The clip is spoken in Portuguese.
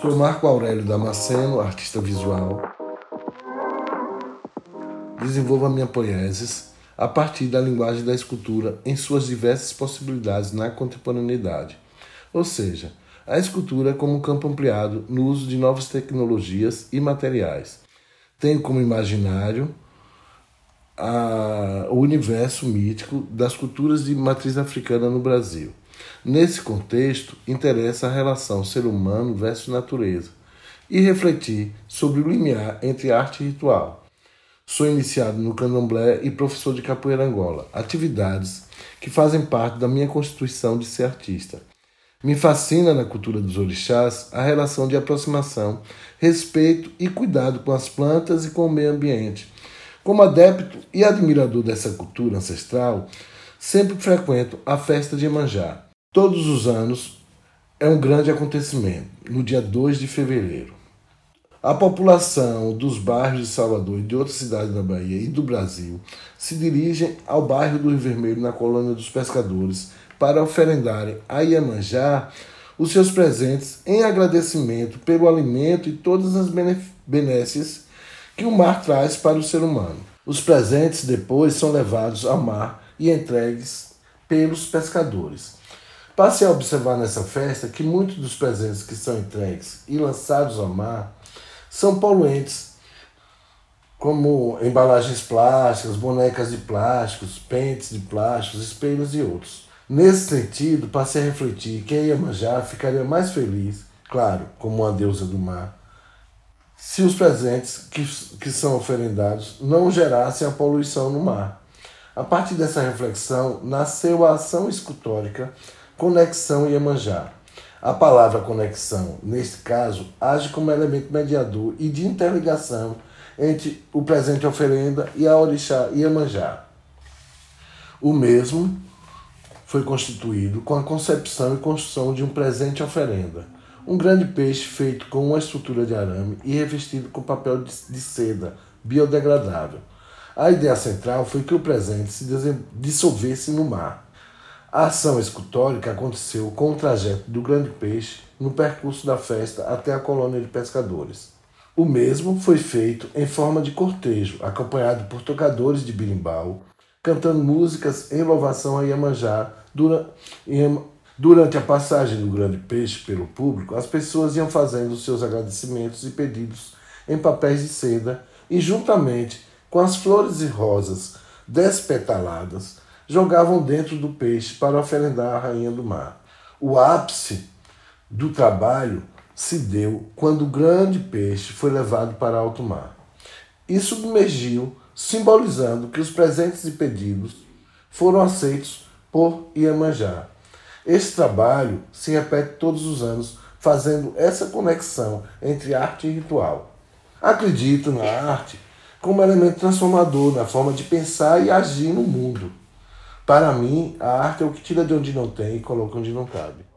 Sou Marco Aurélio Damasceno, artista visual. Desenvolvo a minha poiesis a partir da linguagem da escultura em suas diversas possibilidades na contemporaneidade, ou seja, a escultura como um campo ampliado no uso de novas tecnologias e materiais. Tenho como imaginário a, o universo mítico das culturas de matriz africana no Brasil. Nesse contexto, interessa a relação ser humano versus natureza e refletir sobre o limiar entre arte e ritual. Sou iniciado no candomblé e professor de capoeira angola, atividades que fazem parte da minha constituição de ser artista. Me fascina na cultura dos orixás a relação de aproximação, respeito e cuidado com as plantas e com o meio ambiente. Como adepto e admirador dessa cultura ancestral, sempre frequento a festa de Emanjá. Todos os anos é um grande acontecimento, no dia 2 de fevereiro. A população dos bairros de Salvador e de outras cidades da Bahia e do Brasil se dirigem ao bairro do Rio Vermelho, na colônia dos pescadores, para oferendarem a Iemanjá os seus presentes em agradecimento pelo alimento e todas as benesses que o mar traz para o ser humano. Os presentes depois são levados ao mar e entregues pelos pescadores. Passe a observar nessa festa que muitos dos presentes que são entregues e lançados ao mar são poluentes, como embalagens plásticas, bonecas de plásticos, pentes de plásticos, espelhos e outros. Nesse sentido, passei a refletir que a Iemanjá ficaria mais feliz, claro, como uma deusa do mar, se os presentes que, que são oferendados não gerassem a poluição no mar. A partir dessa reflexão, nasceu a ação escultórica Conexão Iemanjá. A palavra conexão, neste caso, age como elemento mediador e de interligação entre o presente oferenda e a orixá Iemanjá. O mesmo foi constituído com a concepção e construção de um presente oferenda, um grande peixe feito com uma estrutura de arame e revestido com papel de, seda biodegradável. A ideia central foi que o presente se dissolvesse no mar. A ação escultórica aconteceu com o trajeto do grande peixe no percurso da festa até a colônia de pescadores. O mesmo foi feito em forma de cortejo, acompanhado por tocadores de birimbau, cantando músicas em louvação a Iemanjá. Durante a passagem do grande peixe pelo público, as pessoas iam fazendo seus agradecimentos e pedidos em papéis de seda e, juntamente com as flores e rosas despetaladas, jogavam dentro do peixe para oferendar à rainha do mar. O ápice do trabalho se deu quando o grande peixe foi levado para alto mar e submergiu simbolizando que os presentes e pedidos foram aceitos por Iemanjá. Esse trabalho se repete todos os anos, fazendo essa conexão entre arte e ritual. Acredito na arte como elemento transformador na forma de pensar e agir no mundo. Para mim, a arte é o que tira de onde não tem e coloca onde não cabe.